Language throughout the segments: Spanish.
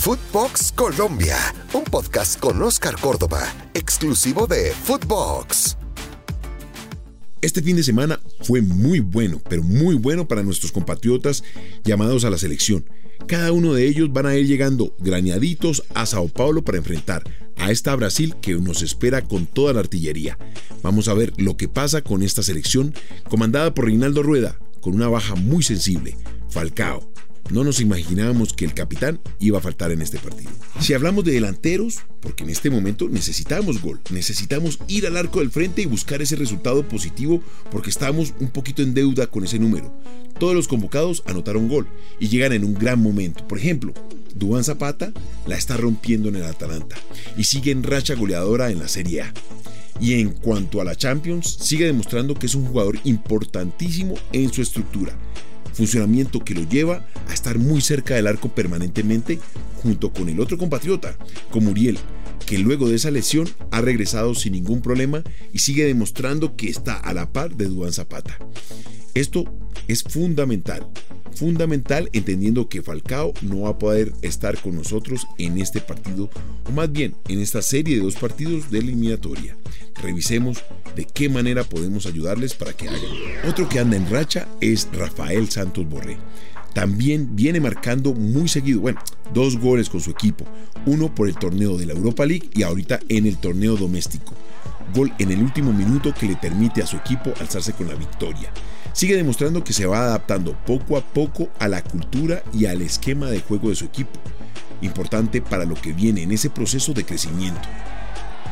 Footbox Colombia, un podcast con Oscar Córdoba, exclusivo de Footbox. Este fin de semana fue muy bueno, pero muy bueno para nuestros compatriotas llamados a la selección. Cada uno de ellos van a ir llegando graneaditos a Sao Paulo para enfrentar a esta Brasil que nos espera con toda la artillería. Vamos a ver lo que pasa con esta selección comandada por Reinaldo Rueda, con una baja muy sensible, Falcao. No nos imaginábamos que el capitán iba a faltar en este partido. Si hablamos de delanteros, porque en este momento necesitamos gol, necesitamos ir al arco del frente y buscar ese resultado positivo porque estamos un poquito en deuda con ese número. Todos los convocados anotaron gol y llegan en un gran momento. Por ejemplo, Dubán Zapata la está rompiendo en el Atalanta y sigue en racha goleadora en la Serie A. Y en cuanto a la Champions, sigue demostrando que es un jugador importantísimo en su estructura funcionamiento que lo lleva a estar muy cerca del arco permanentemente junto con el otro compatriota, como Uriel, que luego de esa lesión ha regresado sin ningún problema y sigue demostrando que está a la par de Duan Zapata. Esto es fundamental, fundamental entendiendo que Falcao no va a poder estar con nosotros en este partido, o más bien en esta serie de dos partidos de eliminatoria. Revisemos de qué manera podemos ayudarles para que hagan. Otro que anda en racha es Rafael Santos Borré. También viene marcando muy seguido, bueno, dos goles con su equipo, uno por el torneo de la Europa League y ahorita en el torneo doméstico. Gol en el último minuto que le permite a su equipo alzarse con la victoria. Sigue demostrando que se va adaptando poco a poco a la cultura y al esquema de juego de su equipo, importante para lo que viene en ese proceso de crecimiento.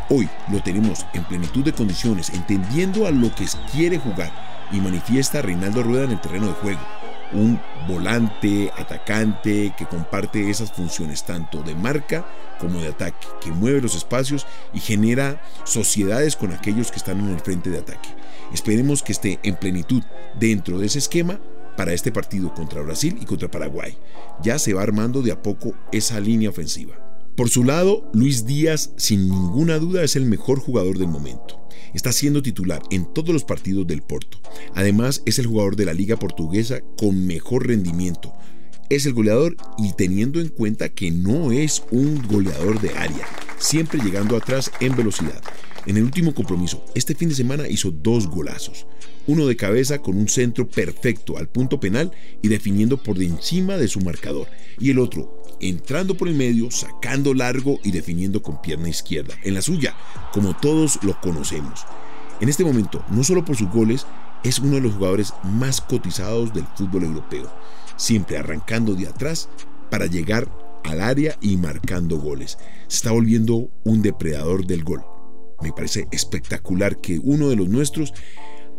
Hoy lo tenemos en plenitud de condiciones, entendiendo a lo que quiere jugar y manifiesta Reinaldo Rueda en el terreno de juego. Un volante, atacante que comparte esas funciones tanto de marca como de ataque, que mueve los espacios y genera sociedades con aquellos que están en el frente de ataque. Esperemos que esté en plenitud dentro de ese esquema para este partido contra Brasil y contra Paraguay. Ya se va armando de a poco esa línea ofensiva. Por su lado, Luis Díaz sin ninguna duda es el mejor jugador del momento. Está siendo titular en todos los partidos del Porto. Además, es el jugador de la liga portuguesa con mejor rendimiento. Es el goleador y teniendo en cuenta que no es un goleador de área, siempre llegando atrás en velocidad. En el último compromiso, este fin de semana hizo dos golazos. Uno de cabeza con un centro perfecto al punto penal y definiendo por encima de su marcador. Y el otro entrando por el medio, sacando largo y definiendo con pierna izquierda, en la suya, como todos lo conocemos. En este momento, no solo por sus goles, es uno de los jugadores más cotizados del fútbol europeo, siempre arrancando de atrás para llegar al área y marcando goles. Se está volviendo un depredador del gol. Me parece espectacular que uno de los nuestros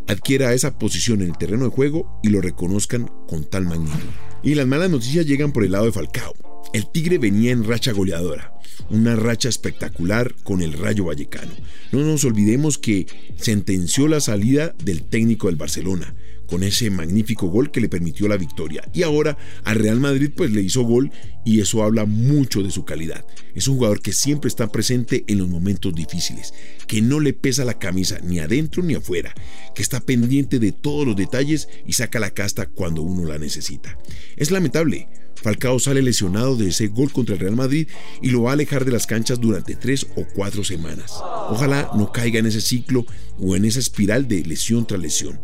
adquiera esa posición en el terreno de juego y lo reconozcan con tal magnitud. Y las malas noticias llegan por el lado de Falcao. El Tigre venía en racha goleadora, una racha espectacular con el Rayo Vallecano. No nos olvidemos que sentenció la salida del técnico del Barcelona con ese magnífico gol que le permitió la victoria. Y ahora al Real Madrid pues le hizo gol y eso habla mucho de su calidad. Es un jugador que siempre está presente en los momentos difíciles, que no le pesa la camisa ni adentro ni afuera, que está pendiente de todos los detalles y saca la casta cuando uno la necesita. Es lamentable Falcao sale lesionado de ese gol contra el Real Madrid y lo va a alejar de las canchas durante tres o cuatro semanas. Ojalá no caiga en ese ciclo o en esa espiral de lesión tras lesión.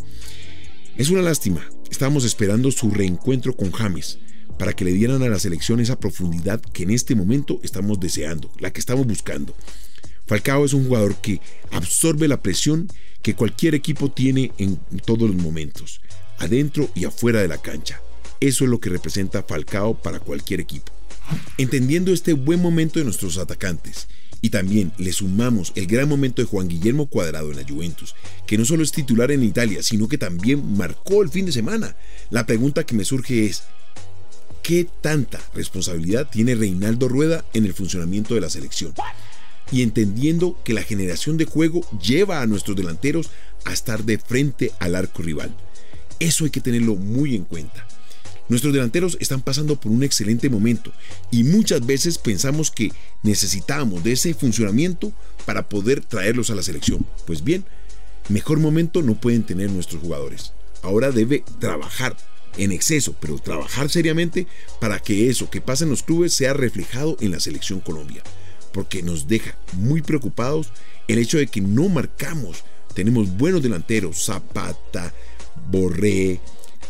Es una lástima, estábamos esperando su reencuentro con James para que le dieran a la selección esa profundidad que en este momento estamos deseando, la que estamos buscando. Falcao es un jugador que absorbe la presión que cualquier equipo tiene en todos los momentos, adentro y afuera de la cancha. Eso es lo que representa Falcao para cualquier equipo. Entendiendo este buen momento de nuestros atacantes y también le sumamos el gran momento de Juan Guillermo Cuadrado en la Juventus, que no solo es titular en Italia, sino que también marcó el fin de semana. La pregunta que me surge es, ¿qué tanta responsabilidad tiene Reinaldo Rueda en el funcionamiento de la selección? Y entendiendo que la generación de juego lleva a nuestros delanteros a estar de frente al arco rival. Eso hay que tenerlo muy en cuenta. Nuestros delanteros están pasando por un excelente momento y muchas veces pensamos que necesitamos de ese funcionamiento para poder traerlos a la selección. Pues bien, mejor momento no pueden tener nuestros jugadores. Ahora debe trabajar en exceso, pero trabajar seriamente para que eso que pasa en los clubes sea reflejado en la selección Colombia. Porque nos deja muy preocupados el hecho de que no marcamos. Tenemos buenos delanteros, Zapata, Borré,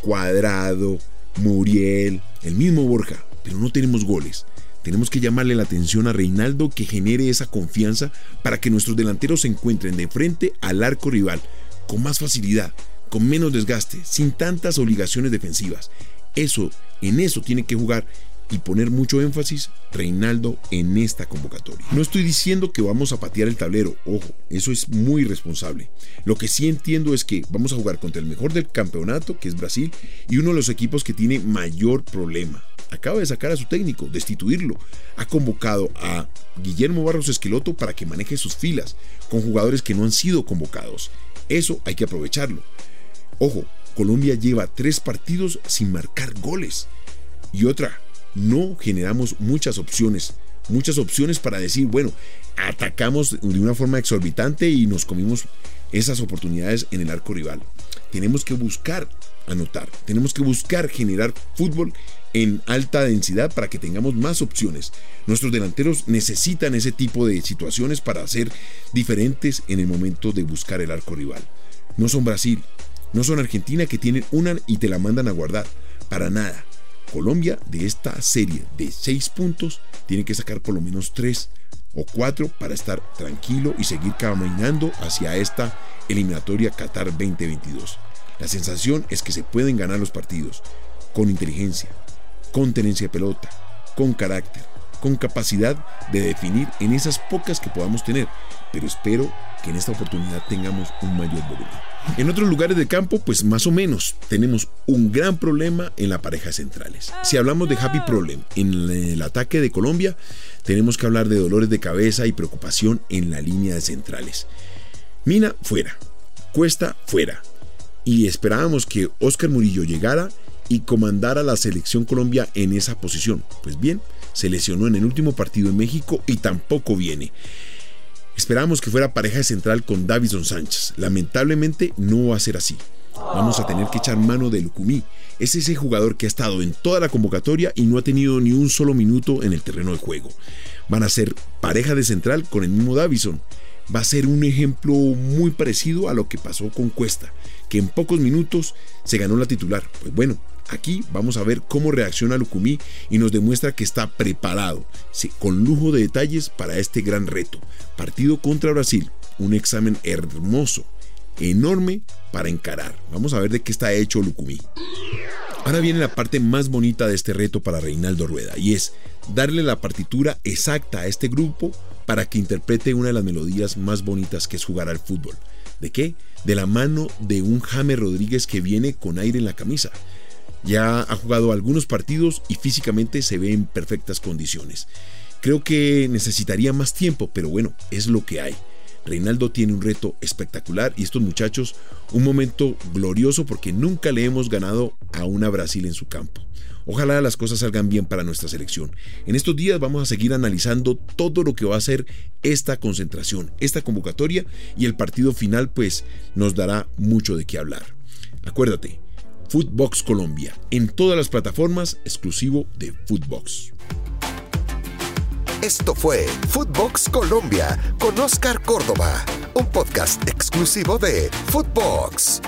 Cuadrado, Muriel, el mismo Borja, pero no tenemos goles. Tenemos que llamarle la atención a Reinaldo que genere esa confianza para que nuestros delanteros se encuentren de frente al arco rival con más facilidad, con menos desgaste, sin tantas obligaciones defensivas. Eso, en eso tiene que jugar y poner mucho énfasis Reinaldo en esta convocatoria. No estoy diciendo que vamos a patear el tablero, ojo, eso es muy responsable. Lo que sí entiendo es que vamos a jugar contra el mejor del campeonato, que es Brasil, y uno de los equipos que tiene mayor problema. Acaba de sacar a su técnico, destituirlo. Ha convocado a Guillermo Barros Esqueloto para que maneje sus filas con jugadores que no han sido convocados. Eso hay que aprovecharlo. Ojo, Colombia lleva tres partidos sin marcar goles. Y otra, no generamos muchas opciones, muchas opciones para decir, bueno, atacamos de una forma exorbitante y nos comimos esas oportunidades en el arco rival. Tenemos que buscar anotar, tenemos que buscar generar fútbol en alta densidad para que tengamos más opciones. Nuestros delanteros necesitan ese tipo de situaciones para ser diferentes en el momento de buscar el arco rival. No son Brasil, no son Argentina que tienen una y te la mandan a guardar. Para nada. Colombia de esta serie de seis puntos tiene que sacar por lo menos tres o cuatro para estar tranquilo y seguir caminando hacia esta eliminatoria Qatar 2022. La sensación es que se pueden ganar los partidos con inteligencia, con tenencia de pelota, con carácter, con capacidad de definir en esas pocas que podamos tener, pero espero que en esta oportunidad tengamos un mayor volumen. En otros lugares del campo, pues más o menos, tenemos un gran problema en la pareja centrales. Si hablamos de happy problem en el ataque de Colombia, tenemos que hablar de dolores de cabeza y preocupación en la línea de centrales. Mina fuera, Cuesta fuera. Y esperábamos que Oscar Murillo llegara y comandara la selección Colombia en esa posición. Pues bien, se lesionó en el último partido en México y tampoco viene. Esperábamos que fuera pareja central con Davison Sánchez. Lamentablemente no va a ser así. Vamos a tener que echar mano de Lucumí. Es ese jugador que ha estado en toda la convocatoria y no ha tenido ni un solo minuto en el terreno de juego. Van a ser pareja de central con el mismo Davison. Va a ser un ejemplo muy parecido a lo que pasó con Cuesta, que en pocos minutos se ganó la titular. Pues bueno, Aquí vamos a ver cómo reacciona Lucumí y nos demuestra que está preparado, con lujo de detalles para este gran reto. Partido contra Brasil, un examen hermoso, enorme para encarar. Vamos a ver de qué está hecho Lucumí. Ahora viene la parte más bonita de este reto para Reinaldo Rueda y es darle la partitura exacta a este grupo para que interprete una de las melodías más bonitas que es jugar al fútbol. ¿De qué? De la mano de un James Rodríguez que viene con aire en la camisa. Ya ha jugado algunos partidos y físicamente se ve en perfectas condiciones. Creo que necesitaría más tiempo, pero bueno, es lo que hay. Reinaldo tiene un reto espectacular y estos muchachos un momento glorioso porque nunca le hemos ganado a una Brasil en su campo. Ojalá las cosas salgan bien para nuestra selección. En estos días vamos a seguir analizando todo lo que va a ser esta concentración, esta convocatoria y el partido final pues nos dará mucho de qué hablar. Acuérdate, Footbox Colombia, en todas las plataformas exclusivo de Footbox. Esto fue Footbox Colombia con Oscar Córdoba, un podcast exclusivo de Footbox.